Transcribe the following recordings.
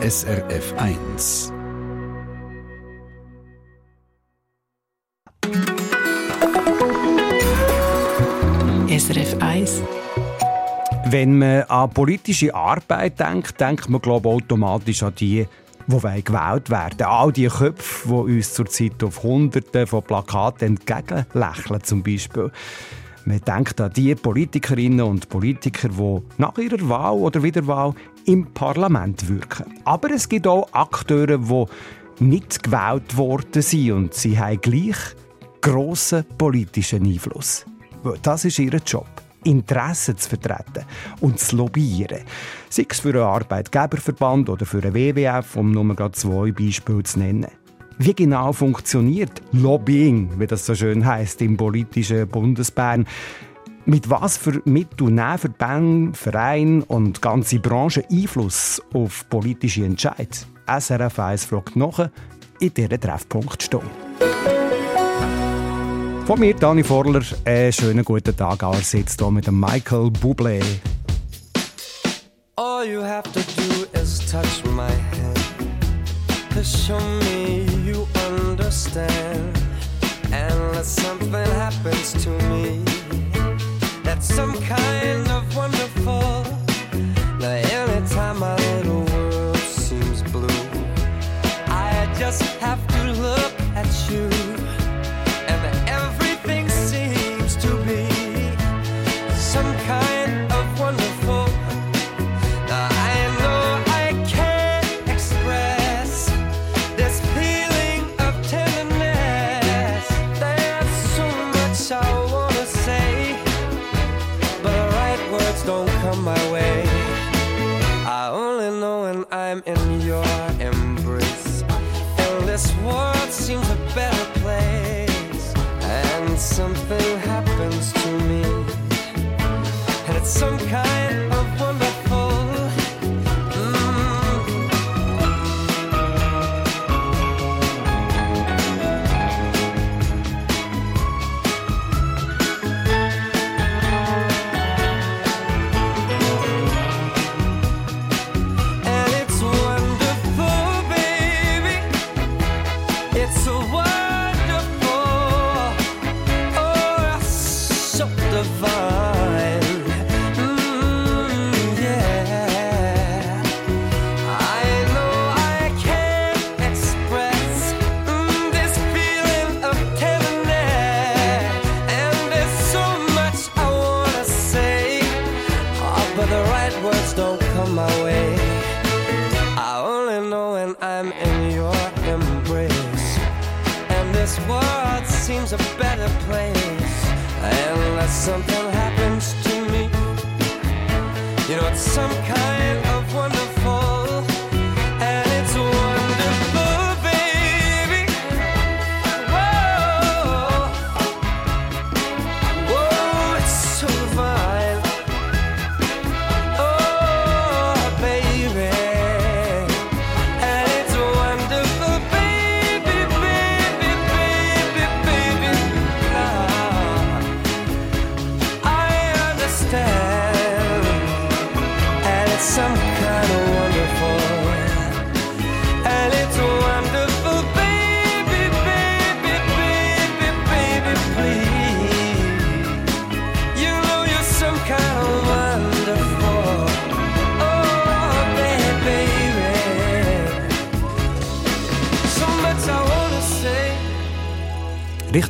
SRF 1. SRF 1. Wenn man an politische Arbeit denkt, denkt man glaube automatisch an die, die gewählt werden. All die Köpfe, die uns zurzeit auf Hunderte von Plakaten entgegenlächeln zum Beispiel. Man denkt an die Politikerinnen und Politiker, die nach ihrer Wahl oder Wiederwahl im Parlament wirken. Aber es gibt auch Akteure, die nicht gewählt worden sind und sie haben gleich grossen politischen Einfluss. Das ist ihr Job. Interessen zu vertreten und zu lobbyieren. Sei es für einen Arbeitgeberverband oder für einen WWF, um nur zwei Beispiele zu nennen. Wie genau funktioniert Lobbying, wie das so schön heißt im politischen Bundesbern? Mit was für Mitteln nehmen Verbände, Vereine und ganze Branchen Einfluss auf politische Entscheidungen? SRF 1 fragt nach in dieser Treffpunktstunde. Von mir, Dani Vorler, einen schönen guten Tag. Er hier mit Michael Bublé. All you have to do is touch my hand To show me understand. Unless something happens to me. That's some kind of wonderful. Now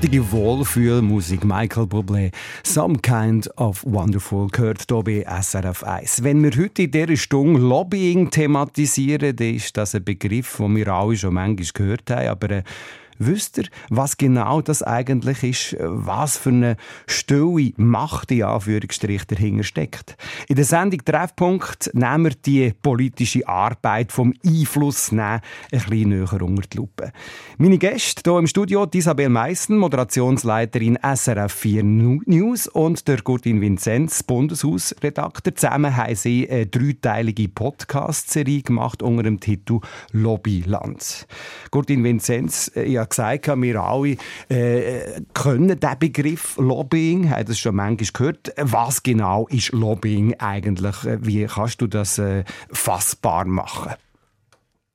richtige Wohlfühlmusik. Michael Bublé, Some Kind of Wonderful, gehört hier bei SRF 1. Wenn wir heute in dieser Stunde Lobbying thematisieren, dann ist das ein Begriff, den wir alle schon manchmal gehört haben, aber äh, Wisst ihr, was genau das eigentlich ist? Was für eine stille Macht, in Anführungsstrich, dahinter steckt? In der Sendung Treffpunkt nehmen wir die politische Arbeit vom Einfluss nehmen, ein bisschen näher unter die Lupe. Meine Gäste hier im Studio, Isabel Meissen, Moderationsleiterin SRF 4 News und der Gurtin Vinzenz, Bundeshausredakteur. Zusammen haben sie eine dreiteilige Podcast-Serie gemacht unter dem Titel Lobbyland. Gurtin Vinzenz, ich habe gesagt, wir alle äh, können den Begriff Lobbying, haben das schon manchmal gehört. Was genau ist Lobbying eigentlich? Wie kannst du das äh, fassbar machen?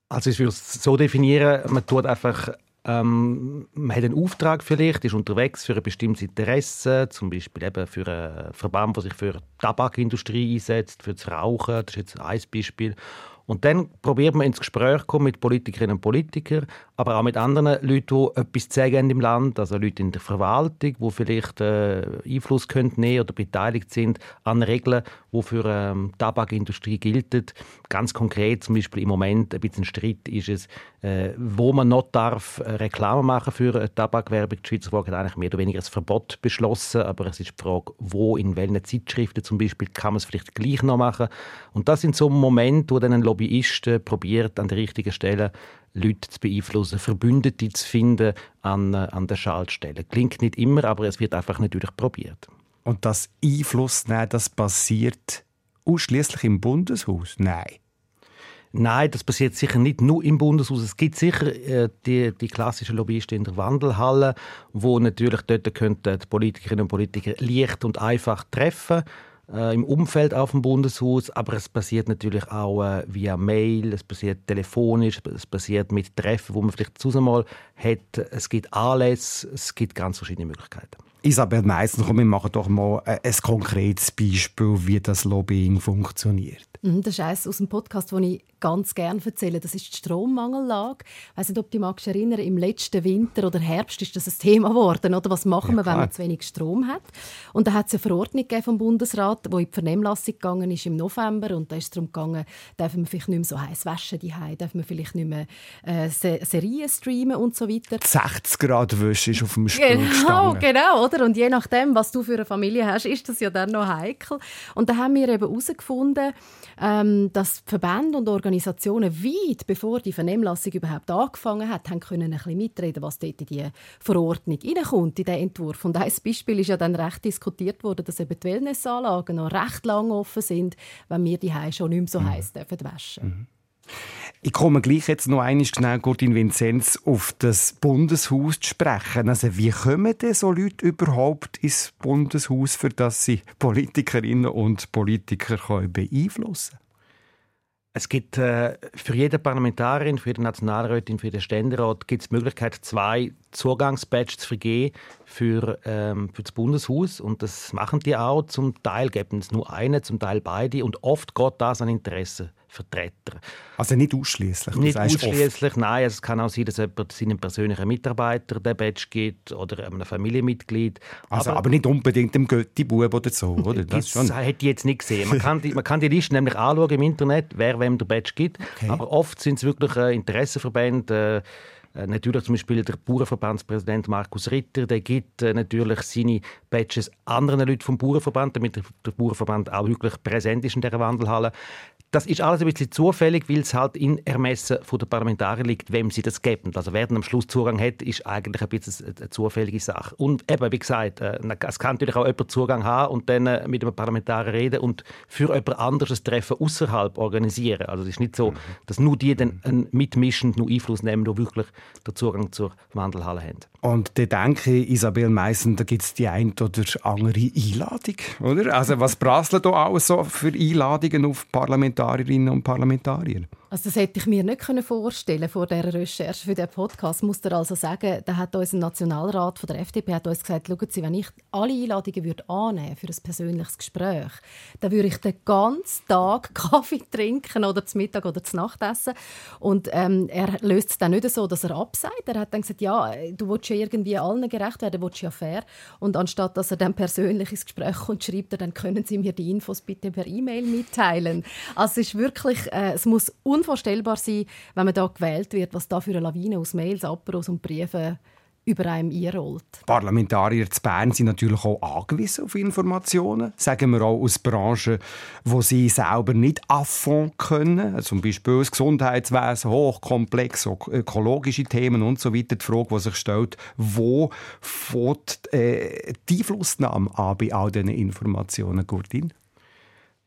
Also ich würde es so definieren, man tut einfach ähm, man hat einen Auftrag vielleicht, ist unterwegs für ein bestimmtes Interesse, zum Beispiel eben für einen Verband, der sich für die Tabakindustrie einsetzt, für das Rauchen, das ist jetzt ein Beispiel. Und dann probiert man ins Gespräch zu kommen mit Politikerinnen und Politikern, aber auch mit anderen Leuten, die etwas zu sagen im Land, also Leute in der Verwaltung, die vielleicht äh, Einfluss können nehmen oder beteiligt sind an Regeln, die für ähm, die Tabakindustrie gelten. Ganz konkret zum Beispiel im Moment ein bisschen Streit ist es, äh, wo man noch darf äh, Reklame machen für eine Tabakwerbung. Die Schweizer Volk hat eigentlich mehr oder weniger ein Verbot beschlossen, aber es ist die Frage, wo, in welchen Zeitschriften zum Beispiel, kann man es vielleicht gleich noch machen. Und das sind so Momente, wo dann ein Lobbyist äh, probiert, an der richtigen Stelle Leute zu beeinflussen, Verbündete zu finden an, äh, an der Schaltstelle. Klingt nicht immer, aber es wird einfach natürlich probiert. Und das Einfluss nehmen, das passiert ausschließlich im Bundeshaus? Nein. Nein, das passiert sicher nicht nur im Bundeshaus. Es gibt sicher äh, die, die klassischen Lobbyisten in der Wandelhalle, wo natürlich dort könnten die Politikerinnen und Politiker leicht und einfach treffen äh, im Umfeld auf dem Bundeshaus, aber es passiert natürlich auch äh, via Mail, es passiert telefonisch, es passiert mit Treffen, wo man vielleicht zusammen mal hat. Es gibt Anlässe, es gibt ganz verschiedene Möglichkeiten. Isabel Meissen, komm, wir machen doch mal äh, ein konkretes Beispiel, wie das Lobbying funktioniert. Mhm, das ist eines aus dem Podcast, den ich ganz gerne erzähle. Das ist die Strommangellage. Ich weiß nicht, ob du dich erinnern im letzten Winter oder Herbst ist das ein Thema geworden. Oder? Was machen ja, wir, wenn man zu wenig Strom hat? Und da hat es eine Verordnung vom Bundesrat, die in die Vernehmlassung gegangen ist im November. Und da ist es darum gegangen, dürfen wir vielleicht nicht mehr so heiß waschen, die dürfen wir vielleicht nicht mehr äh, Serien streamen und so weiter. 60 Grad Wäsche ist auf dem Stuhl Genau, gestanden. genau. Oder? Und je nachdem, was du für eine Familie hast, ist das ja dann noch heikel. Und da haben wir eben herausgefunden, ähm, dass Verbände und Organisationen weit bevor die Vernehmlassung überhaupt angefangen hat, haben können ein bisschen mitreden, was dort in die Verordnung hineinkommt, in den Entwurf. Und ein Beispiel ist ja dann recht diskutiert worden, dass eben die Wellnessanlagen noch recht lang offen sind, wenn wir die schon nicht mehr so mhm. heiß dürfen waschen. Mhm. Ich komme gleich jetzt noch einmal schnell, Gordin Vinzenz, auf das Bundeshaus zu sprechen. Also wie kommen denn so Leute überhaupt ins Bundeshaus, für das sie Politikerinnen und Politiker beeinflussen können? Es gibt äh, für jede Parlamentarin, für jede Nationalrätin, für den Ständerat gibt es die Möglichkeit, zwei Zugangsbadges zu vergeben für, ähm, für das Bundeshaus. Und das machen die auch. Zum Teil geben es nur eine, zum Teil beide. Und oft geht das an Interessen. Vertreter. Also nicht ausschließlich. Nicht ausschließlich, nein. Also es kann auch sein, dass jemand seinem persönlichen Mitarbeiter den Badge gibt oder einem Familienmitglied. Also aber, aber nicht unbedingt dem Götti-Bub oder so, oder? Das, das hätte ich jetzt nicht gesehen. Man kann, die, man kann die Liste nämlich anschauen im Internet, wer wem der Badge gibt. Okay. Aber oft sind es wirklich äh, Interessenverbände. Äh, natürlich zum Beispiel der Bauernverbandspräsident Markus Ritter, der gibt äh, natürlich seine Badges anderen Leuten vom Bauernverband, damit der, der Bauernverband auch wirklich präsent ist in dieser Wandelhalle. Das ist alles ein bisschen zufällig, weil es halt in Ermessen der Parlamentarier liegt, wem sie das geben. Also wer dann am Schluss Zugang hat, ist eigentlich ein bisschen eine zufällige Sache. Und eben, wie gesagt, äh, es kann natürlich auch jemand Zugang haben und dann äh, mit einem Parlamentarier reden und für jemand anderes ein Treffen außerhalb organisieren. Also es ist nicht so, mhm. dass nur die dann mitmischen, nur Einfluss nehmen, die wirklich den Zugang zur Wandelhalle haben. Und da denke ich, Isabel Meissen, da gibt es die ein oder andere Einladung, oder? Also was prasseln da auch so für Einladungen auf Parlamentarier? Parlamentarierinnen und Parlamentarier. Also das hätte ich mir nicht vorstellen vor der Recherche für den Podcast. Muss er also sagen, da hat unser Nationalrat von der FDP hat uns gesagt, schauen Sie, wenn ich alle Einladungen würde annehmen für ein persönliches Gespräch, dann würde ich den ganzen Tag Kaffee trinken oder zum Mittag oder zum Nachtessen. Und ähm, er löst es dann nicht so, dass er absagt. Er hat dann gesagt, ja, du willst ja irgendwie allen gerecht werden, willst ja fair. Und anstatt dass er dann persönlich ins Gespräch kommt, schreibt er, dann können Sie mir die Infos bitte per E-Mail mitteilen. Also es ist wirklich, äh, es muss unvorstellbar sein, wenn man da gewählt wird, was da für eine Lawine aus Mails, Aperos und Briefen über einem einrollt. Parlamentarier zu Bern sind natürlich auch angewiesen auf Informationen. Sagen wir auch aus Branchen, wo sie selber nicht affond können. Zum Beispiel das Gesundheitswesen, hochkomplex, ökologische Themen und so weiter. Die Frage, die sich stellt, wo fängt äh, die Einflussnahme an bei all diesen Informationen, Gurdin?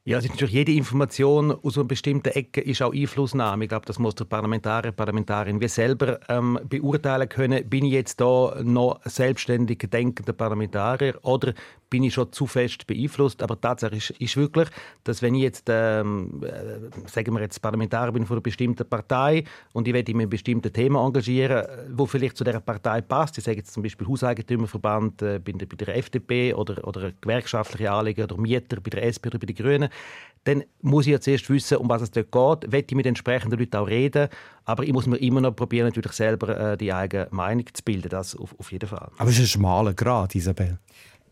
Ja, es ist natürlich jede Information aus einer bestimmten Ecke ist auch Einflussnahme. Ich glaube, das muss der Parlamentarier, Parlamentarin wie selber ähm, beurteilen können. Bin ich jetzt da noch selbstständig denkender Parlamentarier oder bin ich schon zu fest beeinflusst? Aber Tatsache ist, ist wirklich, dass wenn ich jetzt, ähm, äh, sagen wir jetzt Parlamentarier bin von einer bestimmten Partei und ich werde mich in einem bestimmten Thema engagieren, wo vielleicht zu der Partei passt. Ich sage jetzt zum Beispiel Hauseigentümerverband äh, bei der FDP oder, oder gewerkschaftliche Anliegen oder Mieter bei der SP oder bei den Grünen dann muss ich ja zuerst wissen, um was es dort geht, will ich mit entsprechenden Leuten auch reden, aber ich muss mir immer noch probieren, natürlich selber äh, die eigene Meinung zu bilden, das auf, auf jeden Fall. Aber es ist ein schmaler Grad, Isabel.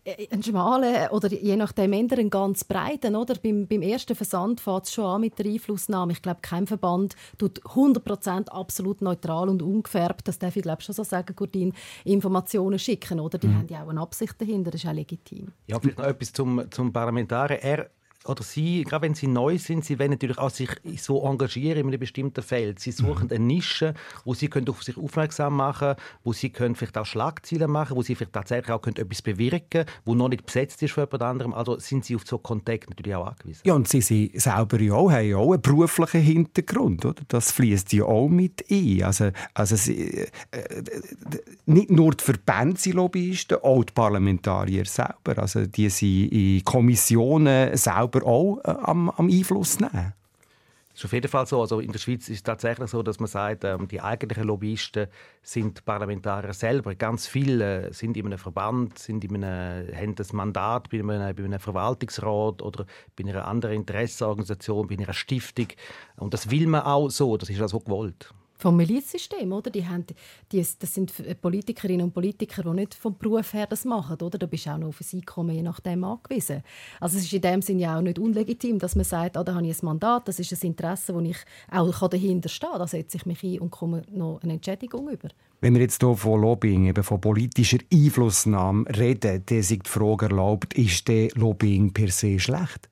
Äh, ein schmalen oder je nachdem eher einen ganz breiten. Oder? Beim, beim ersten Versand fängt es schon an mit der Einflussnahme. Ich glaube, kein Verband tut 100% absolut neutral und ungefärbt, das darf ich glaube schon so sagen, Gurdin, Informationen schicken. Oder? Die mhm. haben ja auch eine Absicht dahinter, das ist auch legitim. Ja, vielleicht noch etwas zum, zum Parlamentarier. Er oder sie, gerade wenn sie neu sind, sie wollen natürlich auch sich so engagieren in einem bestimmten Feld. Sie suchen mhm. eine Nische, wo sie können auf sich aufmerksam machen können, wo sie können vielleicht auch Schlagzeilen machen wo sie vielleicht tatsächlich auch können etwas bewirken können, wo noch nicht besetzt ist von jemand anderem. Also sind sie auf so Kontakt natürlich auch angewiesen. Ja, und sie sind selber ja auch, haben ja auch einen beruflichen Hintergrund. Oder? Das fließt ja auch mit ein. Also, also sie, äh nicht nur die Verbände sind Lobbyisten, auch die Parlamentarier selber. Also die sind in Kommissionen selber selber auch äh, am, am Einfluss nehmen? Das ist auf jeden Fall so. Also in der Schweiz ist es tatsächlich so, dass man sagt, ähm, die eigentlichen Lobbyisten sind Parlamentarier selber. Ganz viele sind in einem Verband, sind in einem, haben das Mandat bei einem, bei einem Verwaltungsrat oder bei einer anderen Interessenorganisation, bei einer Stiftung. Und das will man auch so. Das ist auch so gewollt vom Milizsystem, oder? Die haben, die, das sind Politikerinnen und Politiker, die nicht vom Beruf her das machen, oder? Da bist du auch noch auf ein Einkommen je nachdem angewiesen. Also es ist in dem Sinne ja auch nicht unlegitim, dass man sagt, ah, da habe ich ein Mandat, das ist ein Interesse, wo ich auch dahinter stehen kann. Da setze ich mich ein und komme noch eine Entschädigung über. Wenn wir jetzt hier von Lobbying, eben von politischer Einflussnahme reden, dann ist die Frage erlaubt, ist der Lobbying per se schlecht?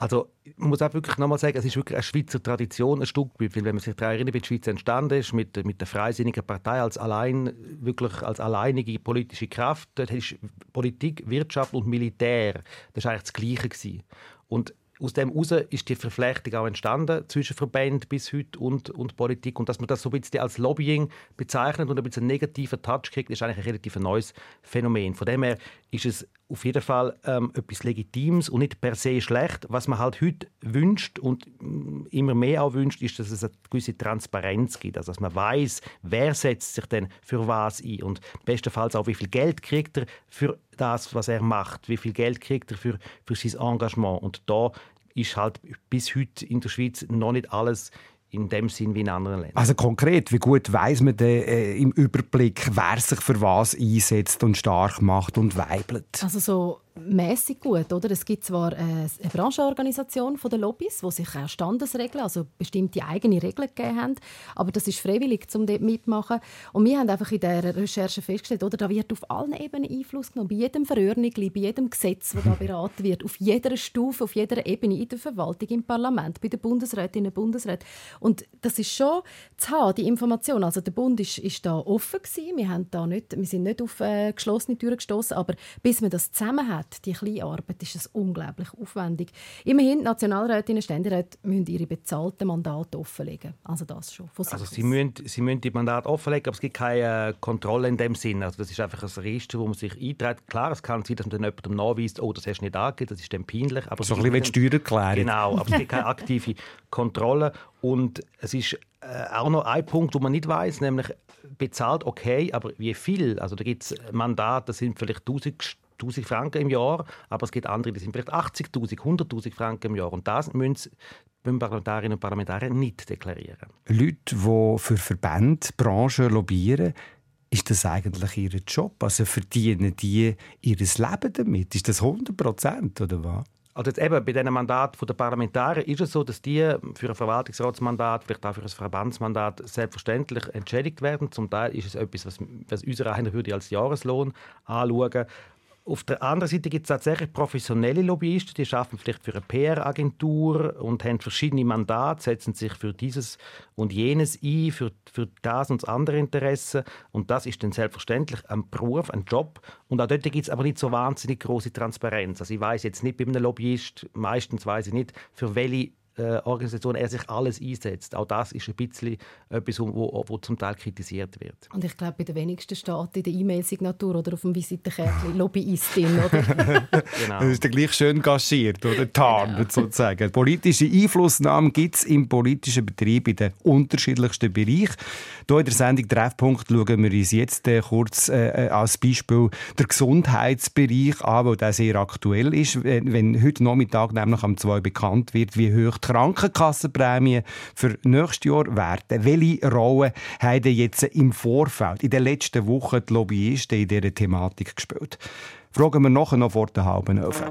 Also man muss auch wirklich nochmal sagen, es ist wirklich eine Schweizer Tradition, ein Stück weil wenn man sich daran erinnert, wie die Schweiz entstanden ist, mit, mit der Freisinnigen Partei als allein, wirklich als alleinige politische Kraft, dort ist Politik, Wirtschaft und Militär, das war eigentlich das Gleiche gewesen. Und aus dem heraus ist die Verflechtung auch entstanden zwischen Verbänden bis heute und, und Politik. Und dass man das so ein bisschen als Lobbying bezeichnet und ein bisschen einen negativen Touch kriegt, ist eigentlich ein relativ neues Phänomen. Von dem her ist es auf jeden Fall ähm, etwas Legitimes und nicht per se schlecht. Was man halt heute wünscht und mm, immer mehr auch wünscht, ist, dass es eine gewisse Transparenz gibt. Also, dass man weiß, wer setzt sich denn für was ein und bestenfalls auch, wie viel Geld kriegt er für das, was er macht, wie viel Geld kriegt er für, für sein Engagement. Und da ist halt bis heute in der Schweiz noch nicht alles in dem Sinn wie in anderen Ländern. Also konkret, wie gut weiß man denn äh, im Überblick, wer sich für was einsetzt und stark macht und weibelt? Also so mäßig gut, oder? Es gibt zwar eine Branchenorganisation der Lobbys, wo sich auch Standesregeln, also bestimmte eigene Regeln gegeben haben, aber das ist freiwillig, um dort mitmachen. Und wir haben einfach in der Recherche festgestellt, oder, da wird auf allen Ebenen Einfluss genommen, bei jedem Verordnung, bei jedem Gesetz, das da beraten wird, auf jeder Stufe, auf jeder Ebene, in der Verwaltung, im Parlament, bei den Bundesrätinnen und Bundesräten. Und das ist schon zu haben, die Information. Also der Bund ist, ist da offen gewesen. Wir, haben da nicht, wir sind nicht auf äh, geschlossene Türen gestoßen, aber bis man das zusammen hat, die kleine Arbeit, ist es unglaublich aufwendig. Immerhin, Nationalrätinnen und Ständeräte müssen ihre bezahlten Mandate offenlegen. Also das schon. Also sie müssen, sie müssen die Mandate offenlegen, aber es gibt keine Kontrolle in dem Sinn. Also das ist einfach ein Register, wo man sich einträgt. Klar, es kann sein, dass man dann jemandem nachweist, oh, das hast du nicht angegeben, das ist dann peinlich. Aber so ein bisschen wie Steuererklärung. Genau, aber es gibt keine aktive Kontrolle. Und es ist äh, auch noch ein Punkt, wo man nicht weiß, nämlich bezahlt okay, aber wie viel? Also da gibt es Mandate, das sind vielleicht 1000 1000 Franken im Jahr, aber es gibt andere, die sind vielleicht 80.000, 100.000 Franken im Jahr. Und das müssen Parlamentarierinnen und Parlamentarier nicht deklarieren. Leute, die für Verbände, Branchen lobbyieren, ist das eigentlich ihr Job? Also verdienen die ihr Leben damit? Ist das 100 Prozent oder was? Also jetzt eben bei diesem Mandat der Parlamentarier ist es so, dass die für ein Verwaltungsratsmandat, vielleicht auch für ein Verbandsmandat selbstverständlich entschädigt werden. Zum Teil ist es etwas, was, was unser einer würde als Jahreslohn anschauen Auf der anderen Seite gibt es tatsächlich professionelle Lobbyisten, die arbeiten vielleicht für eine PR-Agentur und haben verschiedene Mandate, setzen sich für dieses und jenes ein, für, für das und das andere Interesse. Und das ist dann selbstverständlich ein Beruf, ein Job. Und auch dort gibt es aber nicht so wahnsinnig große Transparenz. Also ich weiß jetzt nicht bei einem Lobbyist, meistens weiß ich nicht, für welche äh, Organisation er sich alles einsetzt. Auch das ist ein bisschen etwas, wo, wo zum Teil kritisiert wird. Und ich glaube, bei den wenigsten steht in der E-Mail-Signatur oder auf dem Visitenkärtchen Lobbyistin, oder? genau. Das ist dann gleich schön gaschiert oder tarnt genau. sozusagen. Politische Einflussnahme gibt es im politischen Betrieb in den unterschiedlichsten Bereichen. Hier in der Sendung Treffpunkt schauen wir uns jetzt äh, kurz äh, äh als Beispiel der Gesundheitsbereich an, weil der sehr aktuell ist. Wenn heute Nachmittag nämlich am 2 bekannt wird, wie hoch die Krankenkassenprämie für nächstes Jahr werden. Welche Rolle haben jetzt im Vorfeld, in den letzten Wochen die Lobbyisten in dieser Thematik gespielt? Fragen wir nachher noch vor der halben Elf.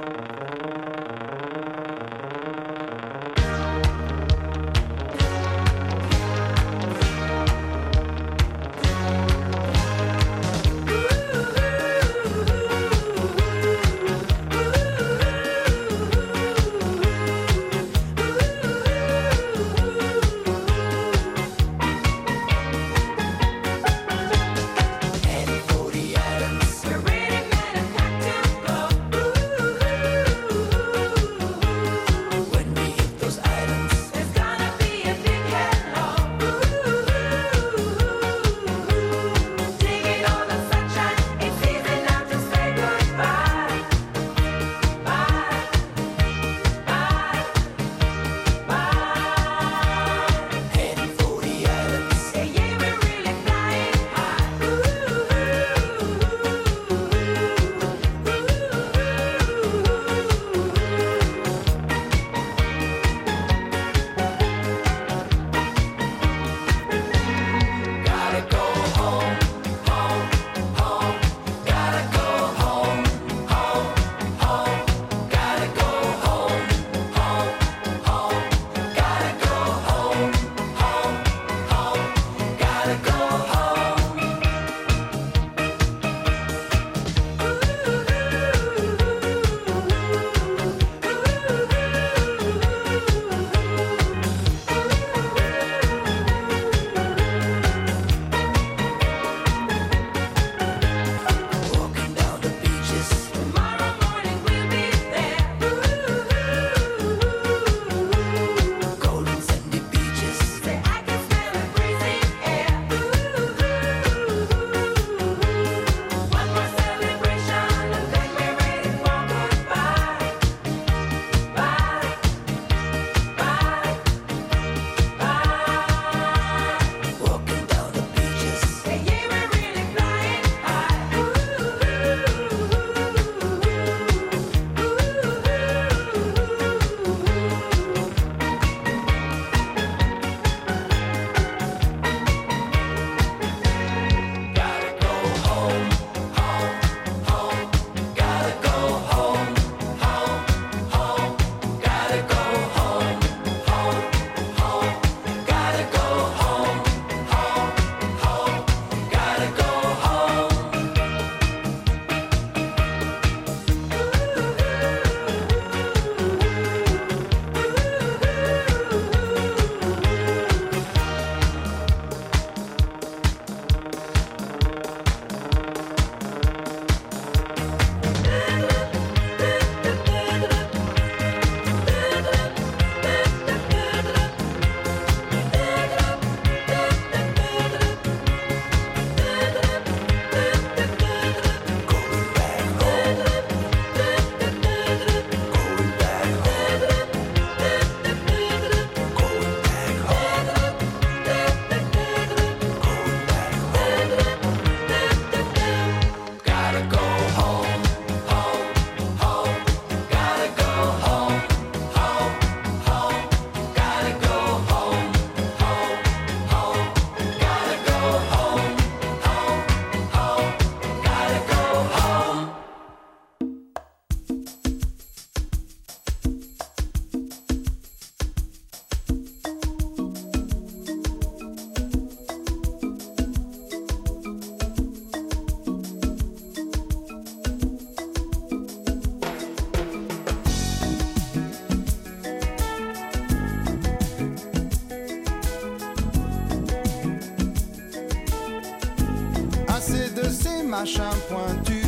Machins pointus,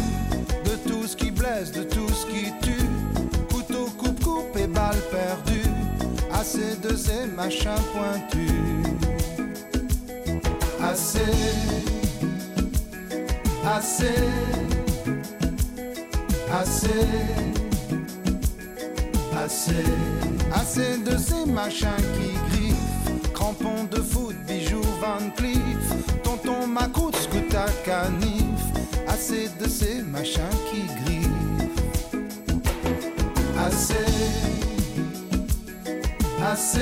de tout ce qui blesse, de tout ce qui tue. Couteau, coupe, coupe et balle perdue. Assez de ces machins pointus. Assez, assez, assez, assez, assez de ces machins qui griffent. Crampons de foot, bijoux Van Cleef, tonton Macoute, à canif. Assez de ces machins qui griffent. Assez, assez,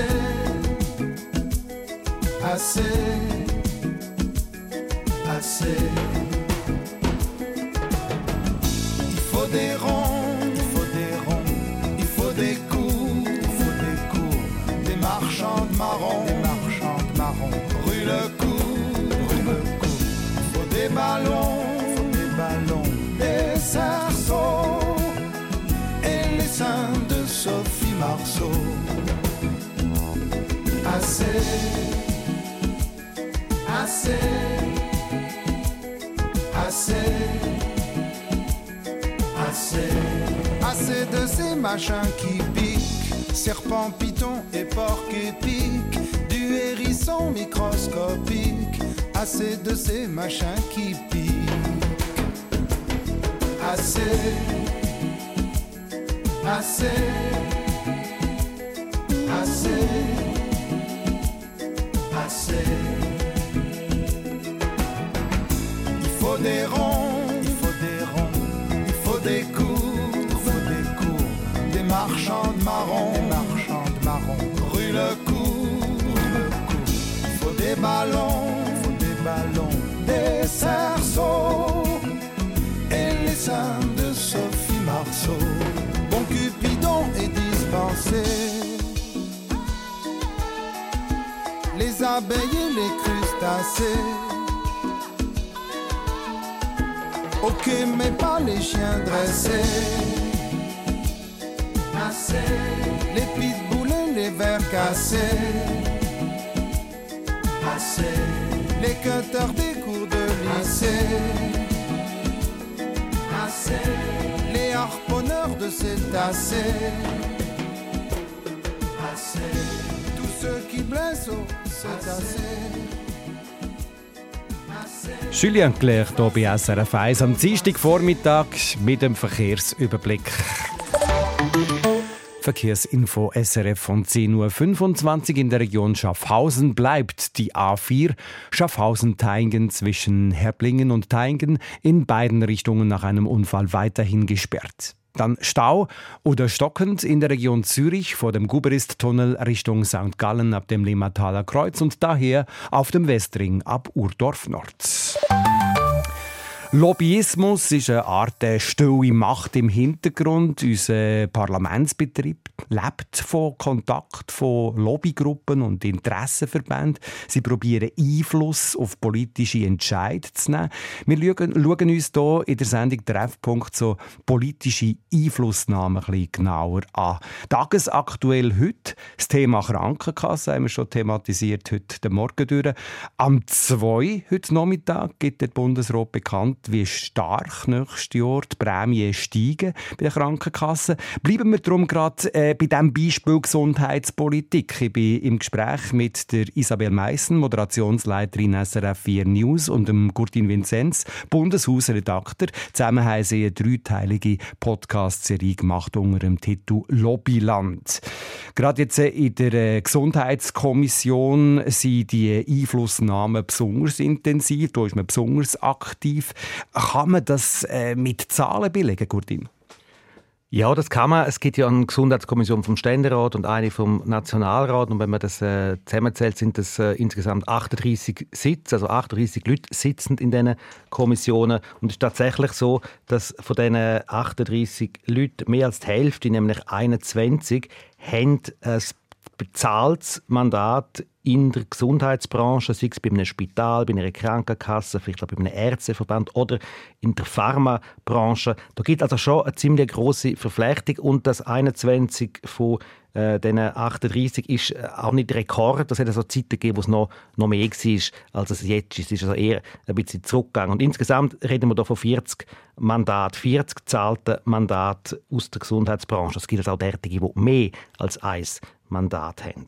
assez, assez. Assez, assez, de ces machins qui piquent, serpents, pitons et porcs épiques, du hérisson microscopique, assez de ces machins qui piquent, assez, assez, assez, assez. Faut des ronds, il faut des ronds, il faut des coups, il faut des coups, des marchands de marrons, marchands de marrons, rue le cou, rue le cou. Il faut des ballons, il faut des ballons, des cerceaux et les seins de Sophie Marceau. Bon Cupidon est dispensé. Les abeilles et les crustacés. Ok, mais pas les chiens dressés. Les pitbulls et les vers cassés. Les cutters des cours de lycée. Les harponneurs de cétacés. Tous ceux qui blessent au cétacés. Julian Clerc hier bei SRF 1 am Dienstagvormittag mit dem Verkehrsüberblick. Verkehrsinfo SRF von 10.25 Uhr in der Region Schaffhausen bleibt die A4 Schaffhausen-Teingen zwischen Herblingen und Teingen in beiden Richtungen nach einem Unfall weiterhin gesperrt. Dann Stau oder stockend in der Region Zürich vor dem Guberist-Tunnel Richtung St. Gallen ab dem Limataler Kreuz und daher auf dem Westring ab Urdorf Nord. Lobbyismus ist eine Art äh, stille Macht im Hintergrund. Unser Parlamentsbetrieb lebt von Kontakt von Lobbygruppen und Interessenverbänden. Sie probieren Einfluss auf politische Entscheidungen zu nehmen. Wir schauen, uns hier in der Sendung Treffpunkt so politische Einflussnahme ein genauer an. Tagesaktuell heute das Thema Krankenkasse haben wir schon thematisiert heute den Morgen durch. Am 2 heute Nachmittag gibt der Bundesrat bekannt, wie stark nächstes Jahr die Prämien steigen bei der Krankenkasse. Bleiben wir darum gerade äh, bei diesem Beispiel Gesundheitspolitik. Ich bin im Gespräch mit der Isabel Meissen, Moderationsleiterin SRF 4 News und dem Gurtin Vinzenz, Bundeshausredakteur. Zusammen haben sie eine dreiteilige Podcast-Serie gemacht unter dem Titel Lobbyland. Gerade jetzt äh, in der äh, Gesundheitskommission sind die Einflussnahmen besonders intensiv, da ist man besonders aktiv. Kann man das äh, mit Zahlen belegen, Gurdin? Ja, das kann man. Es gibt ja eine Gesundheitskommission vom Ständerat und eine vom Nationalrat. Und wenn man das äh, zusammenzählt, sind das äh, insgesamt 38 Sitze, also 38 Leute sitzend in diesen Kommissionen. Und es ist tatsächlich so, dass von diesen 38 Leuten mehr als die Hälfte, nämlich 21, haben ein bezahltes Mandat in der Gesundheitsbranche, sei es bei einem Spital, bei einer Krankenkasse, vielleicht auch bei einem Ärzteverband oder in der Pharmabranche. Da gibt es also schon eine ziemlich große Verflechtung und dass 21 von äh, diesen 38 ist äh, auch nicht Rekord. Das hat also Zeiten gegeben, wo es noch, noch mehr war, als es jetzt ist. Es ist also eher ein bisschen zurückgegangen. Und insgesamt reden wir hier von 40 Mandaten, 40 gezahlten Mandaten aus der Gesundheitsbranche. Es gibt also auch derartige, die mehr als eins Mandat haben.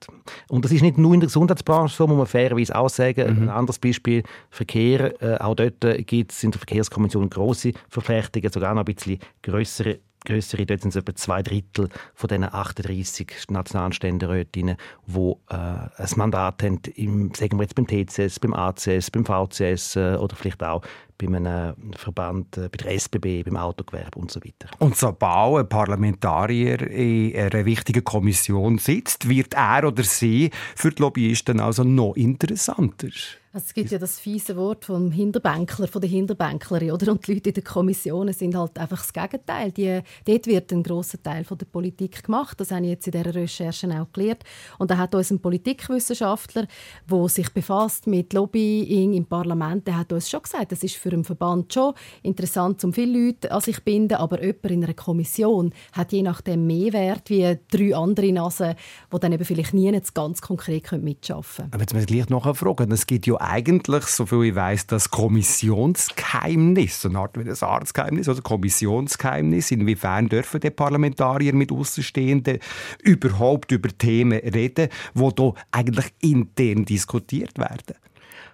Und das ist nicht nur in der Gesundheitsbranche so, muss man fairerweise auch sagen. Mhm. Ein anderes Beispiel, Verkehr. Äh, auch dort gibt es in der Verkehrskommission große Verflechtungen, sogar noch ein bisschen größere größere, dort sind es etwa zwei Drittel von diesen 38 nationalen Ständerätinnen, die äh, ein Mandat haben, im, sagen wir jetzt beim TCS, beim ACS, beim VCS äh, oder vielleicht auch bei einem Verband, äh, bei der SBB, beim Autogewerbe und so weiter. Und sobald ein Parlamentarier in einer wichtigen Kommission sitzt, wird er oder sie für die Lobbyisten also noch interessanter. Also es gibt ja das fiese Wort vom Hinterbänkler, von der Hinterbänklerin, oder? Und die Leute in den Kommissionen sind halt einfach das Gegenteil. Die, dort wird ein grosser Teil von der Politik gemacht. Das habe ich jetzt in dieser Recherche auch gelernt. Und da hat uns ein Politikwissenschaftler, der sich befasst mit Lobbying im Parlament, der hat uns schon gesagt, das ist für einen Verband schon interessant, um viele Leute an sich zu binden, aber jemand in einer Kommission hat je nachdem mehr Wert wie drei andere Nasen, die dann eben vielleicht nie ganz konkret mitarbeiten können. Aber jetzt muss ich gleich noch fragen. Es gibt ja eigentlich, soviel ich weiß, das Kommissionsgeheimnis, so eine Art wie das Arztgeheimnis oder Kommissionsgeheimnis. Inwiefern dürfen die Parlamentarier mit Außenstehenden überhaupt über Themen reden, die hier eigentlich intern diskutiert werden?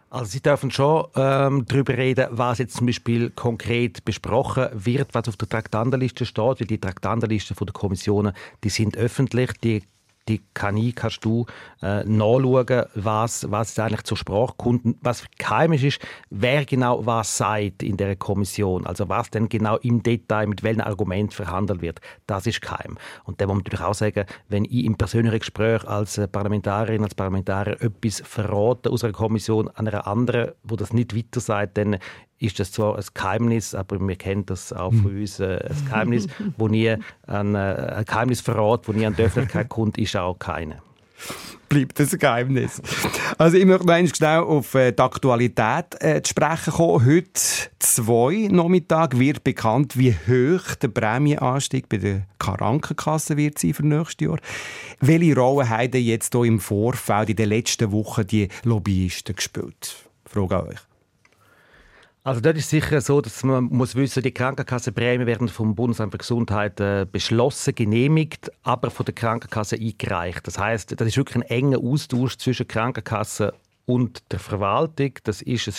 Also Sie dürfen schon ähm, darüber reden, was jetzt zum Beispiel konkret besprochen wird, was auf der Traktandenliste steht, weil die Traktandenlisten der Kommissionen, die sind öffentlich, die die kann ich, kannst du äh, nachschauen, was, was eigentlich zur Sprache kommt. Was geheim ist, wer genau was sagt in der Kommission. Also was denn genau im Detail mit welchem Argument verhandelt wird. Das ist geheim. Und da muss man natürlich auch sagen, wenn ich im persönlichen Gespräch als Parlamentarierin, als Parlamentarier etwas verrate aus einer Kommission an einer anderen, wo das nicht weiter sagt, dann ist das zwar ein Geheimnis, aber wir kennen das auch von hm. uns, äh, ein Geheimnis, wo nie ein, äh, ein Geheimnisverrat, wo nie an die Öffentlichkeit kommt, ist auch keine bleibt ein Geheimnis. Also ich möchte noch schnell auf äh, die Aktualität äh, zu sprechen kommen. Heute, zwei Nachmittag, wird bekannt, wie hoch der Prämienanstieg bei der Krankenkasse wird sein für nächstes Jahr. Welche Rolle haben jetzt hier im Vorfeld in den letzten Wochen die Lobbyisten gespielt? Frage an euch. Also dort ist sicher so, dass man muss wissen, die Krankenkassenprämien werden vom Bundesamt für Gesundheit äh, beschlossen, genehmigt, aber von der Krankenkasse eingereicht. Das heißt, das ist wirklich ein enger Austausch zwischen Krankenkasse und der Verwaltung. Das ist ein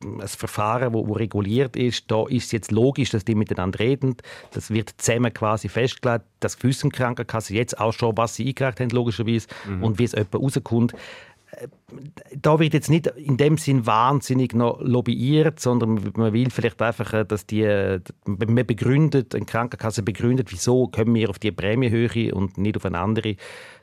ein Verfahren, wo, wo, reguliert ist. Da ist es jetzt logisch, dass die miteinander reden. Das wird zusammen quasi festgelegt. Das wissen Krankenkassen jetzt auch schon, was sie eingereicht haben, logischerweise, mhm. und wie es jemand rauskommt da wird jetzt nicht in dem Sinn wahnsinnig noch lobbyiert, sondern man will vielleicht einfach, äh, dass die, äh, man begründet, eine Krankenkasse begründet, wieso kommen wir auf die Prämiehöhe und nicht auf eine andere.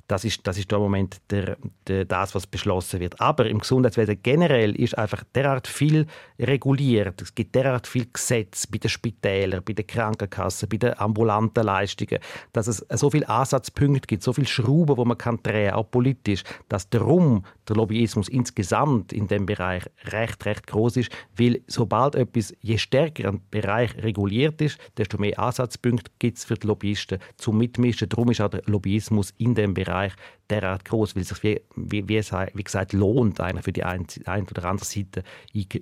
Das ist, das ist im Moment der, der, das, was beschlossen wird. Aber im Gesundheitswesen generell ist einfach derart viel reguliert. Es gibt derart viel Gesetz bei den Spitälern, bei den Krankenkassen, bei den ambulanten Leistungen, dass es so viele Ansatzpunkte gibt, so viele Schrauben, wo man kann drehen, auch politisch, dass darum der Lobbyismus insgesamt in dem Bereich recht, recht groß ist, weil sobald etwas, je stärker ein Bereich reguliert ist, desto mehr Ansatzpunkte gibt es für die Lobbyisten zum Mitmischen. Darum ist auch der Lobbyismus in dem Bereich Bereich derart groß, weil es sich, wie, wie, wie, gesagt, lohnt, einer für die eine, eine oder andere Seite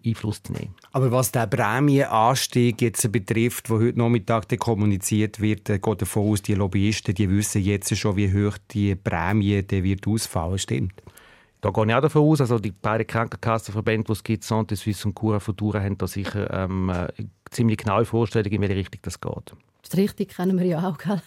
Einfluss zu nehmen. Aber was der Prämienanstieg jetzt betrifft, wo heute Nachmittag kommuniziert wird, äh, geht davon aus, die Lobbyisten die wissen jetzt schon, wie hoch die Prämie die wird ausfallen. Stimmt? Da gehe ich auch davon aus, also die beiden Krankenkassenverbände, die es gibt, Santé Suisse und Cura Futura, haben da sicher ähm, eine ziemlich genaue Vorstellung, in welche Richtung das geht. Die Richtung kennen wir ja auch, gell?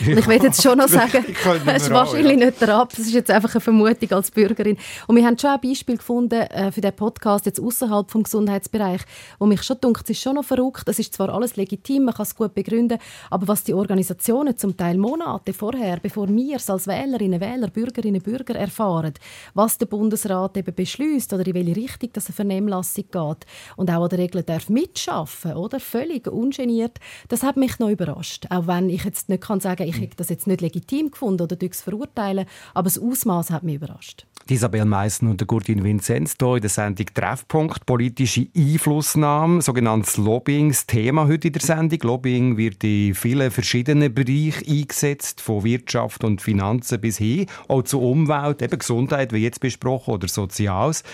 ich will jetzt schon noch sagen, es ist wahrscheinlich ja. nicht der Ab, das ist jetzt einfach eine Vermutung als Bürgerin. Und wir haben schon ein Beispiel gefunden äh, für den Podcast jetzt außerhalb vom Gesundheitsbereich, wo mich schon dunkt, es ist schon noch verrückt. Es ist zwar alles legitim, man kann es gut begründen, aber was die Organisationen zum Teil Monate vorher, bevor wir es als Wählerinnen, Wähler, Bürgerinnen, Bürger erfahren, was der Bundesrat eben beschließt oder in welche Richtung das eine Vernehmlassung geht und auch an der Regel darf mitschaffen, oder völlig ungeniert, das hat mich mich noch überrascht. Auch wenn ich jetzt nicht kann sagen, ich hätte das jetzt nicht legitim gefunden oder es verurteilen, aber das Ausmaß hat mich überrascht. Isabel Meissen und Gurdin Vinzenz hier in der Sendung Treffpunkt politische Einflussnahme, sogenanntes Lobbying, das Thema heute in der Sendung. Lobbying wird in vielen verschiedenen Bereichen eingesetzt, von Wirtschaft und Finanzen bis hin, auch zur Umwelt, eben Gesundheit, wie jetzt besprochen, oder Soziales.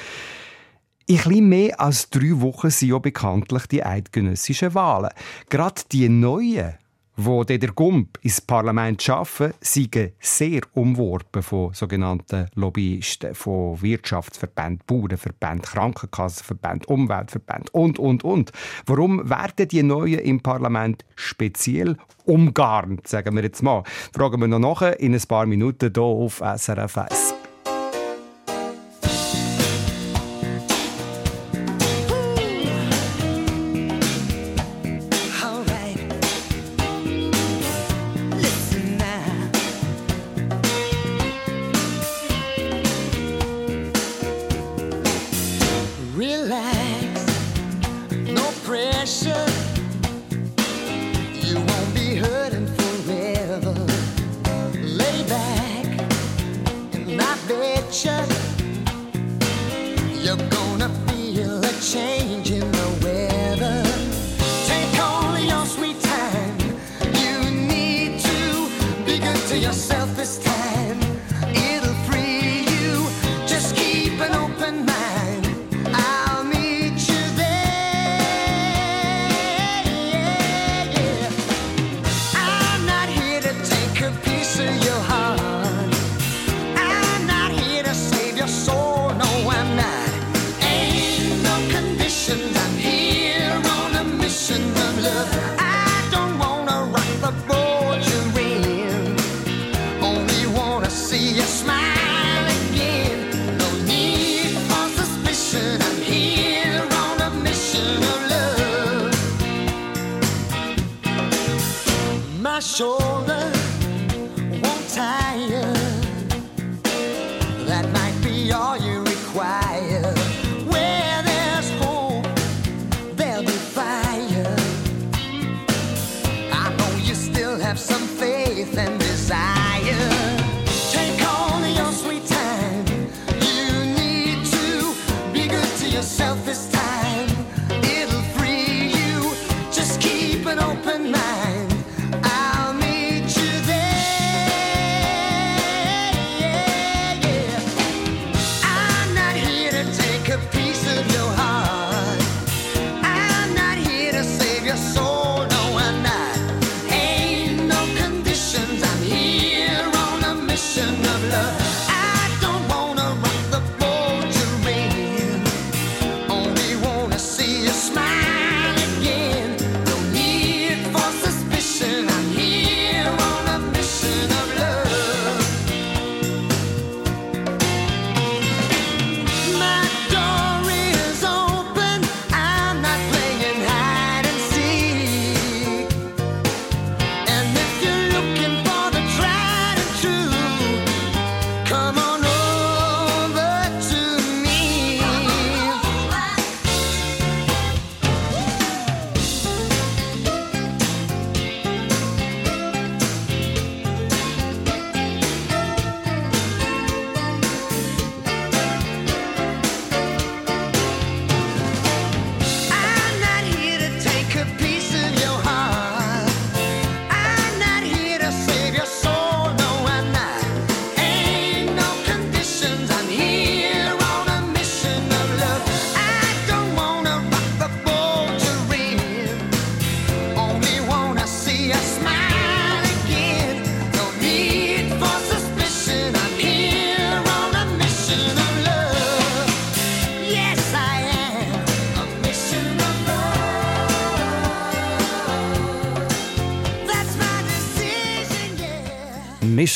In ein mehr als drei Wochen sind ja bekanntlich die eidgenössischen Wahlen. Gerade die neuen wo der Gump ins Parlament schaffen, sind sehr umworben von sogenannten Lobbyisten, von Wirtschaftsverbänden, Bauernverbänden, Krankenkassenverbänden, Umweltverbänden und, und, und. Warum werden die Neuen im Parlament speziell umgarnt, sagen wir jetzt mal? Fragen wir noch nachher in ein paar Minuten hier auf SRF 1.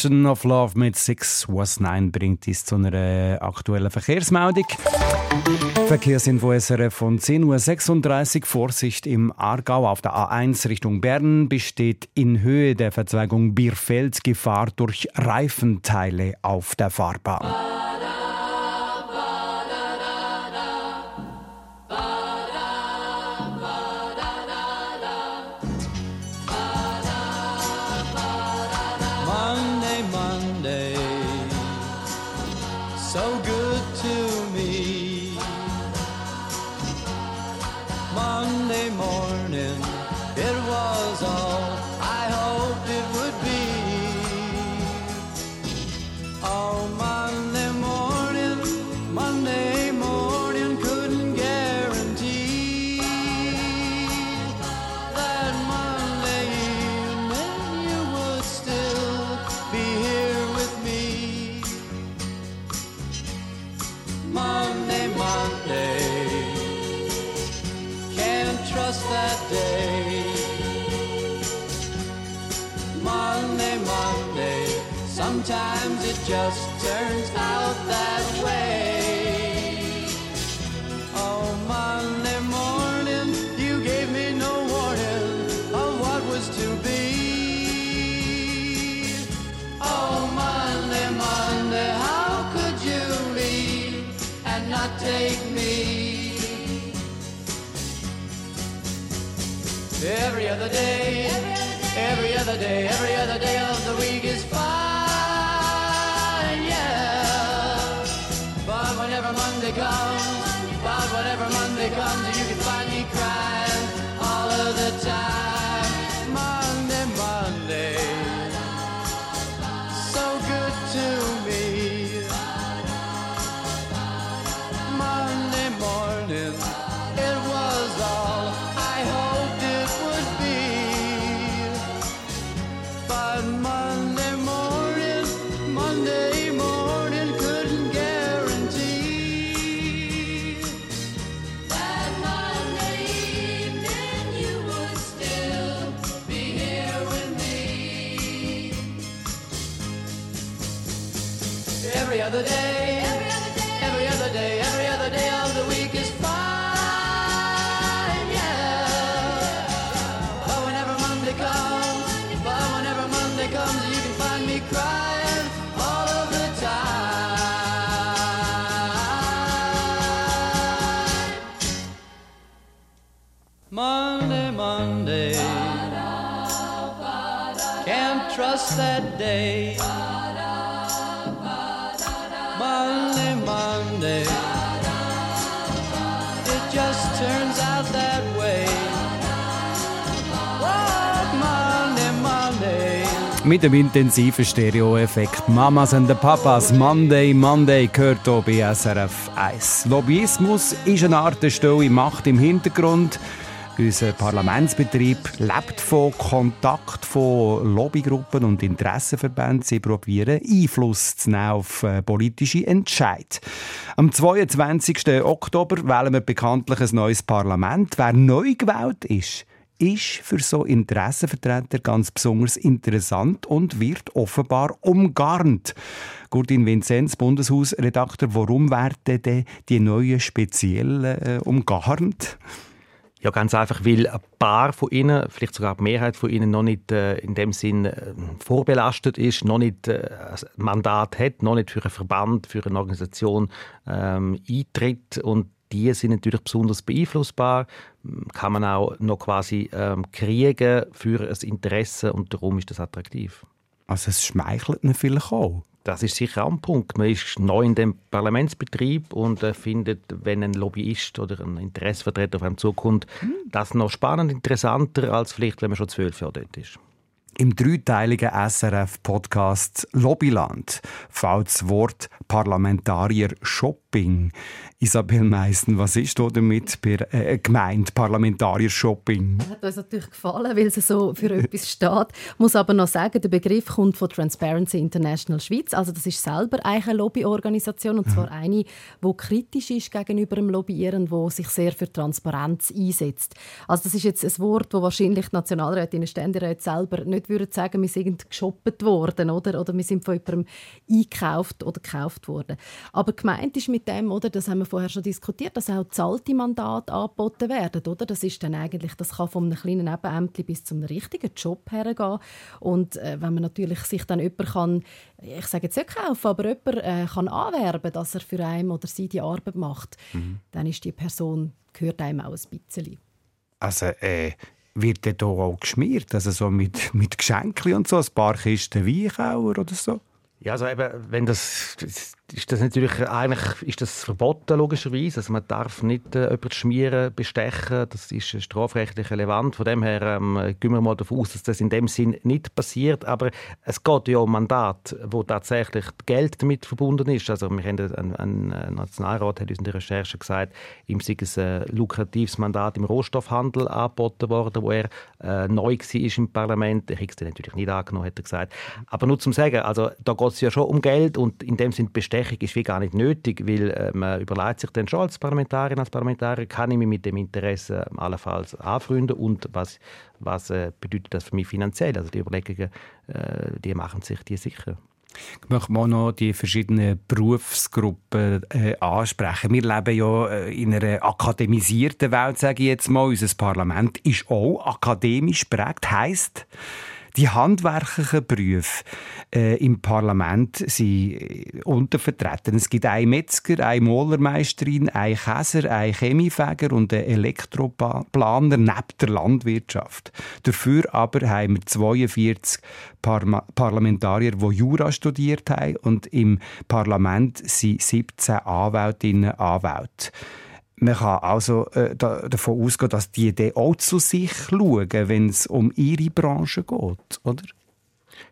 Mission of Love mit Six Was Nine bringt uns zu einer aktuellen Verkehrsmeldung. Verkehrsinfo SRF von 10.36 Uhr. Vorsicht im Aargau auf der A1 Richtung Bern besteht in Höhe der Verzweigung Bierfeld Gefahr durch Reifenteile auf der Fahrbahn. Day, every other day of the week is fine, yeah. But whenever Monday comes, but whenever Monday comes, trust that day. Monday, Monday. It just turns out that way. Monday, Monday. Mit dem intensiven Stereoeffekt Mamas and the Papas Monday, Monday gehört hier bei SRF 1. Lobbyismus ist eine Art der Macht im Hintergrund. Unser Parlamentsbetrieb lebt von Kontakt von Lobbygruppen und Interessenverbänden. Sie probieren Einfluss zu nehmen auf äh, politische Entscheid. Am 22. Oktober wählen wir bekanntlich ein neues Parlament. Wer neu gewählt ist, ist für so Interessenvertreter ganz besonders interessant und wird offenbar umgarnt. Gurdin Vinzenz, Bundeshausredakteur, warum werden denn die neuen Speziellen äh, umgarnt? Ja, ganz einfach, weil ein paar von ihnen, vielleicht sogar die Mehrheit von ihnen, noch nicht äh, in dem Sinn äh, vorbelastet ist, noch nicht äh, ein Mandat hat, noch nicht für einen Verband, für eine Organisation ähm, eintritt und die sind natürlich besonders beeinflussbar, kann man auch noch quasi ähm, kriegen für ein Interesse und darum ist das attraktiv. Also es schmeichelt ihnen vielleicht auch. Das ist sicher auch ein Punkt. Man ist neu in dem Parlamentsbetrieb und äh, findet, wenn ein Lobbyist oder ein Interessenvertreter auf einem zukommt, das noch spannend, interessanter, als vielleicht, wenn man schon zwölf Jahre dort ist. Im dreiteiligen SRF-Podcast Lobbyland fällt das Wort Parlamentarier Shopping. Isabel Meissen, was ist da damit bei, äh, gemeint, Parlamentarier Shopping? Hat uns natürlich gefallen, weil es so für etwas steht. Ich muss aber noch sagen, der Begriff kommt von Transparency International Schweiz. Also das ist selber eine Lobbyorganisation und zwar eine, die kritisch ist gegenüber dem Lobbyieren, die sich sehr für Transparenz einsetzt. Also das ist jetzt ein Wort, wo wahrscheinlich die Nationalrätinnen und Ständeräte selber nicht würden sagen, wir sind geshoppt worden oder, oder wir sind von jemandem eingekauft oder gekauft worden. Aber gemeint ist mit dem, oder, das haben wir vorher schon diskutiert, dass auch zahlte Mandate angeboten werden, oder? Das ist dann eigentlich, das kann von einem kleinen Nebenämtli bis zum richtigen Job hergehen. Und äh, wenn man natürlich sich dann jemand kann, ich sage jetzt nicht kaufen, aber jemand äh, kann anwerben, dass er für einen oder sie die Arbeit macht, dann ist die Person gehört einem auch ein bisschen. Also, äh, wird der hier auch geschmiert? Also so mit, mit Geschenken und so, ein paar Kisten Weichauer oder so? Ja, also eben, wenn das, ist das natürlich eigentlich ist das verboten logischerweise. Also man darf nicht äh, jemanden schmieren, bestechen. Das ist strafrechtlich relevant. Von dem her ähm, gehen wir mal davon aus, dass das in dem Sinn nicht passiert. Aber es geht ja um Mandat, wo tatsächlich Geld damit verbunden ist. Also wir haben ein, ein Nationalrat hat uns in der Recherche gesagt, ihm sei ein äh, lukratives Mandat im Rohstoffhandel angeboten worden, wo er äh, neu war im Parlament. Er hat es natürlich nicht angenommen, hat er gesagt. Aber nur zum sagen, also da geht es ja schon um Geld und in dem Sinn Bestechung Besprechung ist wie gar nicht nötig, weil äh, man überlegt sich dann schon als Parlamentarin, als Parlamentarier, kann ich mich mit dem Interesse äh, allenfalls anfreunden und was, was äh, bedeutet das für mich finanziell? Also die Überlegungen, äh, die machen sich die sicher. Ich möchte mal noch die verschiedenen Berufsgruppen äh, ansprechen. Wir leben ja äh, in einer akademisierten Welt, sage ich jetzt mal. Unser Parlament ist auch akademisch prägt. Heißt, die handwerklichen Berufe äh, im Parlament sind äh, untervertreten. Es gibt einen Metzger, eine Malermeisterin, einen Käser, einen Chemiefäger und einen Elektroplaner neben der Landwirtschaft. Dafür aber haben wir 42 Par Parlamentarier, die Jura studiert haben und im Parlament sind 17 Anwältinnen und Anwälte. Man kann also äh, da, davon ausgehen, dass die Idee auch zu sich schauen, wenn es um ihre Branche geht, oder?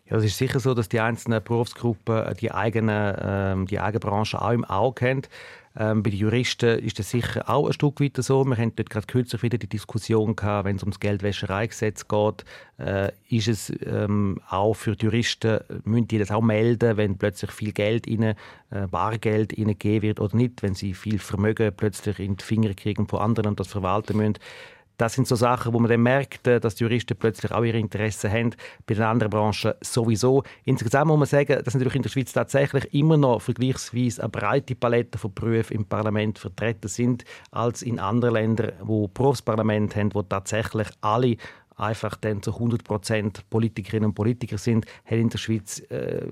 Ja, es ist sicher so, dass die einzelnen Berufsgruppen die eigene, ähm, die eigene Branche auch im Auge haben. Ähm, bei den Juristen ist das sicher auch ein Stück weiter so. Wir haben dort gerade kürzlich wieder die Diskussion gehabt, wenn es ums Geldwäschereigesetz geht, äh, ist es ähm, auch für die Juristen, müssen die das auch melden, wenn plötzlich viel Geld ihnen, äh, Bargeld ihnen gegeben wird oder nicht, wenn sie viel Vermögen plötzlich in die Finger kriegen von anderen und das verwalten müssen das sind so Sachen, wo man dann merkt, äh, dass die Juristen plötzlich auch ihre Interessen haben. Bei den anderen Branchen sowieso. Insgesamt muss man sagen, dass natürlich in der Schweiz tatsächlich immer noch vergleichsweise eine breite Palette von Berufen im Parlament vertreten sind, als in anderen Ländern, wo Berufsparlament haben, wo tatsächlich alle einfach dann zu 100% Politikerinnen und Politiker sind, hat in der Schweiz äh,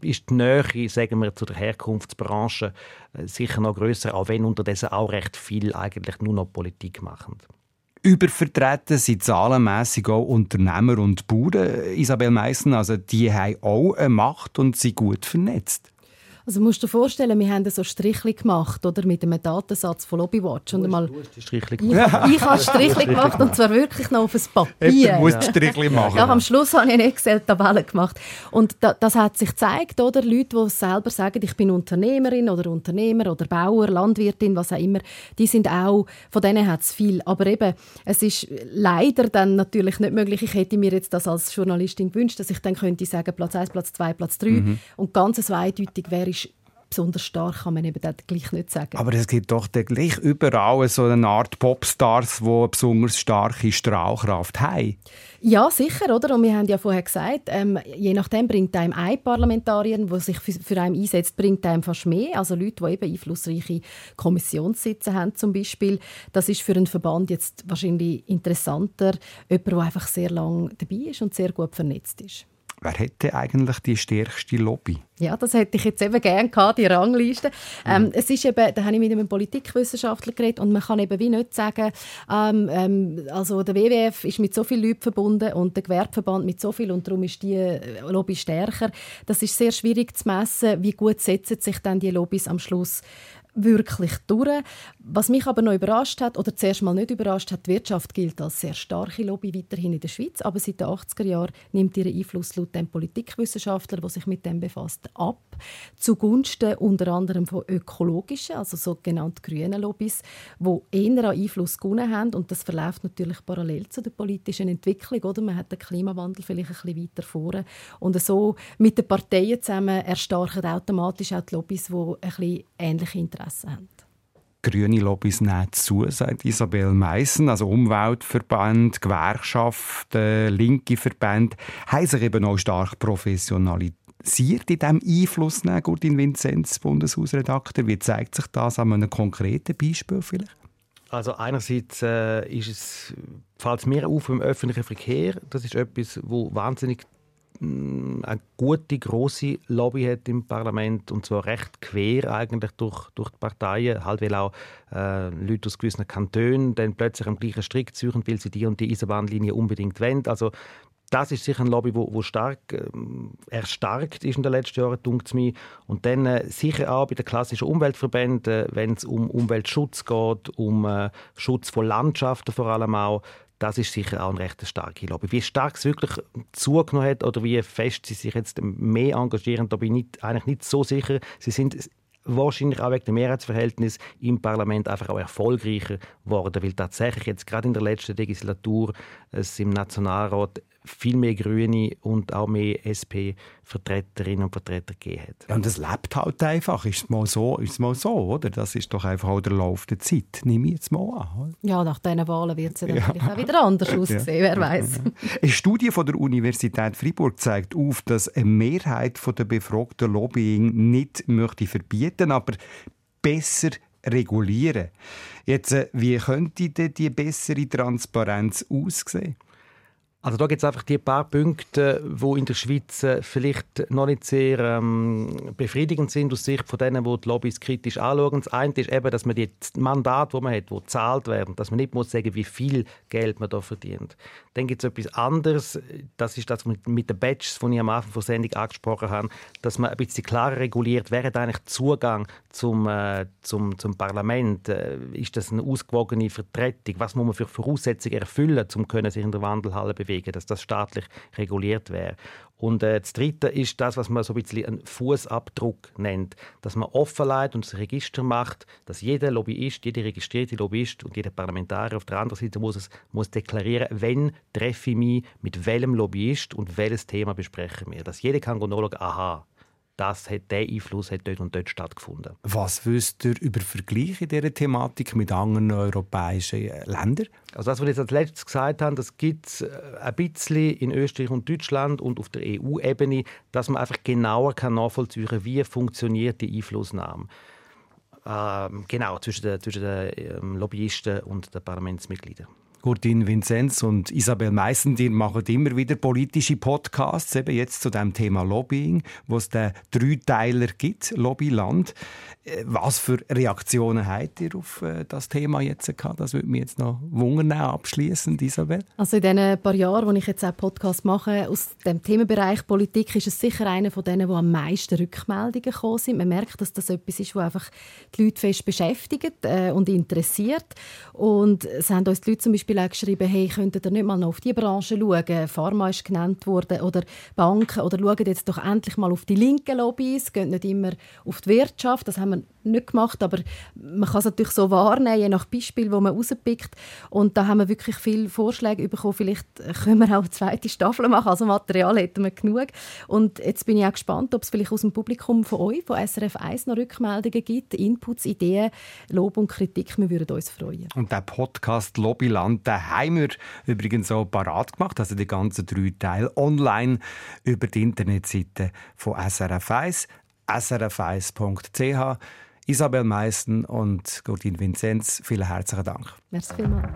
ist die Nähe, sagen wir, zu der Herkunftsbranche äh, sicher noch größer, auch wenn unterdessen auch recht viel eigentlich nur noch Politik machen. Übervertreten sind zahlenmässig auch Unternehmer und Bauern. Isabel Meissen, also die haben auch eine Macht und sind gut vernetzt. Also musst du dir vorstellen, wir haben so Strichli gemacht oder mit einem Datensatz von Lobbywatch. Und mal, du hast Strichli gemacht. Ich, ich habe Strichli gemacht und zwar wirklich noch auf ein Papier. Du musst Strichli machen. Ja, am Schluss habe ich eine Excel-Tabelle gemacht. Und da, das hat sich gezeigt, oder? Leute, die selber sagen, ich bin Unternehmerin oder Unternehmer oder Bauer, Landwirtin, was auch immer, die sind auch, von denen hat es viel. Aber eben, es ist leider dann natürlich nicht möglich. Ich hätte mir jetzt das als Journalistin gewünscht, dass ich dann könnte sagen, Platz 1, Platz 2, Platz 3 mhm. und ganz zweideutig wäre besonders stark kann man eben gleich nicht sagen. Aber es gibt doch gleich überall so eine Art Popstars, die eine besonders starke Strahlkraft haben. Ja, sicher, oder? Und wir haben ja vorher gesagt, ähm, je nachdem bringt einem ein Parlamentarier, der sich für, für einen einsetzt, bringt einem fast mehr. Also Leute, die eben einflussreiche Kommissionssitze haben zum Beispiel. Das ist für einen Verband jetzt wahrscheinlich interessanter, jemand, der einfach sehr lange dabei ist und sehr gut vernetzt ist. Wer hätte eigentlich die stärkste Lobby? Ja, das hätte ich jetzt eben gerne gehabt, die Rangliste. Mhm. Ähm, es ist eben, da habe ich mit einem Politikwissenschaftler geredet und man kann eben wie nicht sagen, ähm, ähm, also der WWF ist mit so vielen Leuten verbunden und der Gewerbeverband mit so viel und darum ist die Lobby stärker. Das ist sehr schwierig zu messen, wie gut setzen sich dann die Lobbys am Schluss wirklich durch. Was mich aber noch überrascht hat, oder zuerst mal nicht überrascht hat, die Wirtschaft gilt als sehr starke Lobby weiterhin in der Schweiz, aber seit den 80er Jahren nimmt ihren Einfluss laut dem Politikwissenschaftler, der sich mit dem befasst, ab, zugunsten unter anderem von ökologischen, also sogenannten grünen Lobbys, die eher an Einfluss gewonnen haben und das verläuft natürlich parallel zu der politischen Entwicklung, oder? Man hat den Klimawandel vielleicht ein bisschen weiter vorne und so mit den Parteien zusammen erstarken automatisch auch die Lobbys, die ein bisschen ähnliche Interessen Interesse haben. Grüne Lobbys nehmen zu, sagt Isabel Meissen. Also Umweltverband, Gewerkschaften, linke Verbände haben sich eben auch stark professionalisiert in diesem Einfluss nehmen, Gurdin Vinzenz, Bundeshausredakteur. Wie zeigt sich das an einem konkreten Beispiel vielleicht? Also einerseits äh, ist es, fällt es mir auf im öffentlichen Verkehr. Das ist etwas, wo wahnsinnig eine gute, große Lobby hat im Parlament und zwar recht quer eigentlich durch, durch die Parteien, halt weil auch äh, Leute aus gewissen Kantonen dann plötzlich am gleichen Strick suchen, weil sie die und die Eisenbahnlinie unbedingt wollen. Also das ist sicher ein Lobby, wo, wo stark ähm, erstarkt ist in den letzten Jahren, dunkt mir. Und dann äh, sicher auch bei den klassischen Umweltverbänden, wenn es um Umweltschutz geht, um äh, Schutz von Landschaften vor allem auch. Das ist sicher auch eine recht starke Lobby. Wie stark es wirklich zugenommen hat oder wie fest sie sich jetzt mehr engagieren, da bin ich eigentlich nicht so sicher. Sie sind wahrscheinlich auch wegen dem Mehrheitsverhältnis im Parlament einfach auch erfolgreicher geworden, weil tatsächlich jetzt gerade in der letzten Legislatur es im Nationalrat viel mehr Grüne und auch mehr SP-Vertreterinnen und Vertreter gegeben hat. Ja, und das lebt halt einfach. Ist es mal so, ist es mal so, oder? Das ist doch einfach auch der Lauf der Zeit. Nehme ich jetzt mal an. Ja, nach diesen Wahlen wird es ja, ja. auch wieder anders aussehen, wer weiß. Eine Studie von der Universität Freiburg zeigt auf, dass eine Mehrheit der befragten Lobbying nicht möchte verbieten, aber besser regulieren. Jetzt, äh, wie könnte denn die bessere Transparenz aussehen? Also da gibt es einfach die paar Punkte, wo in der Schweiz äh, vielleicht noch nicht sehr ähm, befriedigend sind aus Sicht von denen, die die Lobbys kritisch anschauen. Das eine ist eben, dass man die Mandate, die man hat, die gezahlt werden, dass man nicht muss sagen, wie viel Geld man da verdient. Dann gibt es etwas anderes, das ist das mit, mit den Badges, die ich am Anfang der Sendung angesprochen habe, dass man ein bisschen klarer reguliert, hat eigentlich Zugang zum, äh, zum, zum Parlament? Äh, ist das eine ausgewogene Vertretung? Was muss man für Voraussetzungen erfüllen, um sich in der Wandelhalle bewegen bewegen, dass das staatlich reguliert wäre. Und äh, das Dritte ist das, was man so ein bisschen einen Fußabdruck nennt, dass man offenlegt und das Register macht, dass jeder Lobbyist, jeder registrierte Lobbyist und jeder Parlamentarier auf der anderen Seite muss es muss deklarieren, wenn treffe ich mich mit welchem Lobbyist und welches Thema besprechen wir, dass jeder kann nachschauen, aha, das hat, der Einfluss hat dort und dort stattgefunden. Was wisst ihr über Vergleiche dieser Thematik mit anderen europäischen Ländern? Also das, was ich jetzt als letztes gesagt habe, das gibt es äh, ein bisschen in Österreich und Deutschland und auf der EU-Ebene, dass man einfach genauer kann nachvollziehen kann, wie funktioniert die Einflussnahme. Ähm, genau, zwischen den, zwischen den ähm, Lobbyisten und den Parlamentsmitgliedern. Gurtin Vinzenz und Isabel Meissen, die machen immer wieder politische Podcasts, eben jetzt zu dem Thema Lobbying, wo es den Dreiteiler gibt, Lobbyland. Äh, was für Reaktionen habt ihr auf äh, das Thema jetzt gehabt? Das würde mich jetzt noch wundern, abschließend, Isabel. Also in den paar Jahren, wo ich jetzt auch Podcast mache, aus dem Themenbereich Politik, ist es sicher einer von denen, wo am meisten Rückmeldungen gekommen sind. Man merkt, dass das etwas ist, was einfach die Leute fest beschäftigt äh, und interessiert. Und es haben uns die Leute zum Beispiel auch geschrieben, hey, könntet ihr nicht mal noch auf die Branche schauen? Pharma ist genannt worden oder Banken oder schaut jetzt doch endlich mal auf die linken Lobbys, geht nicht immer auf die Wirtschaft. Das haben wir nicht gemacht, aber man kann es natürlich so wahrnehmen, je nach Beispiel, wo man rauspickt. Und da haben wir wirklich viele Vorschläge bekommen. Vielleicht können wir auch eine zweite Staffel machen, also Material hätten wir genug. Und jetzt bin ich auch gespannt, ob es vielleicht aus dem Publikum von euch, von SRF 1, noch Rückmeldungen gibt, Inputs, Ideen, Lob und Kritik. Wir würden uns freuen. Und der Podcast Lobbyland, den haben wir übrigens auch parat gemacht, also die ganzen drei Teile online über die Internetseite von SRF 1 srf1.ch. Isabel Meissen und Gordin Vinzenz, vielen herzlichen Dank. Merci vielmals.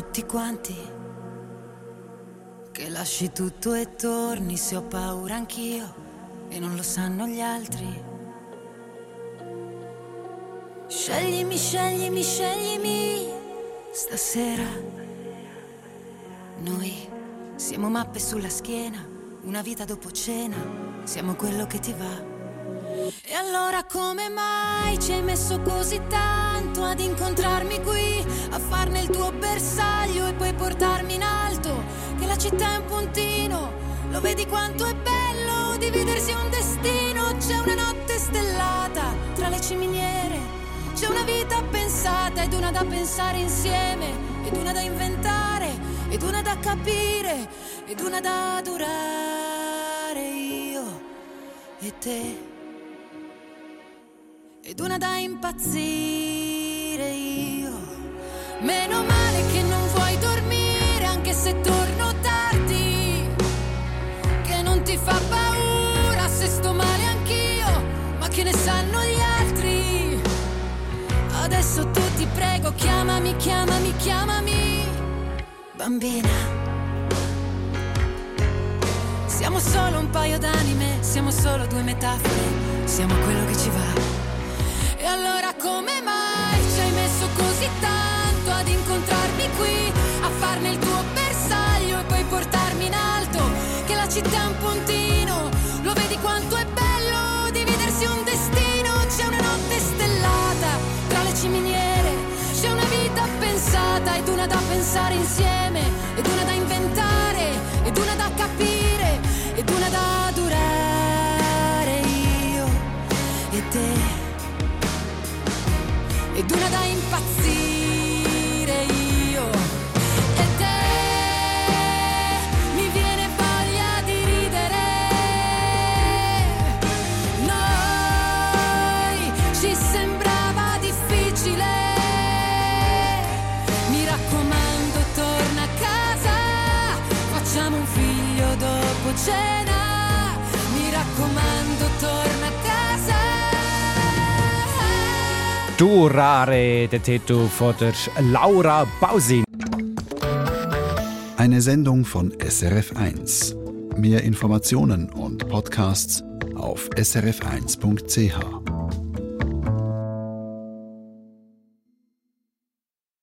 Tutti quanti. Che lasci tutto e torni se ho paura anch'io e non lo sanno gli altri. Sceglimi, sceglimi, sceglimi stasera. Noi siamo mappe sulla schiena, una vita dopo cena, siamo quello che ti va. Allora come mai ci hai messo così tanto ad incontrarmi qui, a farne il tuo bersaglio e poi portarmi in alto? Che la città è un puntino, lo vedi quanto è bello dividersi un destino. C'è una notte stellata tra le ciminiere, c'è una vita pensata ed una da pensare insieme, ed una da inventare, ed una da capire, ed una da adorare io e te ed una da impazzire io. Meno male che non vuoi dormire anche se torno tardi, che non ti fa paura se sto male anch'io, ma che ne sanno gli altri. Adesso tu ti prego, chiamami, chiamami, chiamami, bambina. Siamo solo un paio d'anime, siamo solo due metafore, siamo quello che ci va. E allora come mai ci hai messo così tanto ad incontrarmi qui, a farne il tuo bersaglio e poi portarmi in alto? Che la città è un puntino, lo vedi quanto è bello dividersi un destino? C'è una notte stellata tra le ciminiere, c'è una vita pensata ed una da pensare insieme, ed una da inventare, ed una da capire, ed una da durare io e te d'una da impazzire. Durare, der Titel von der Laura Bausin. Eine Sendung von SRF1. Mehr Informationen und Podcasts auf srf1.ch.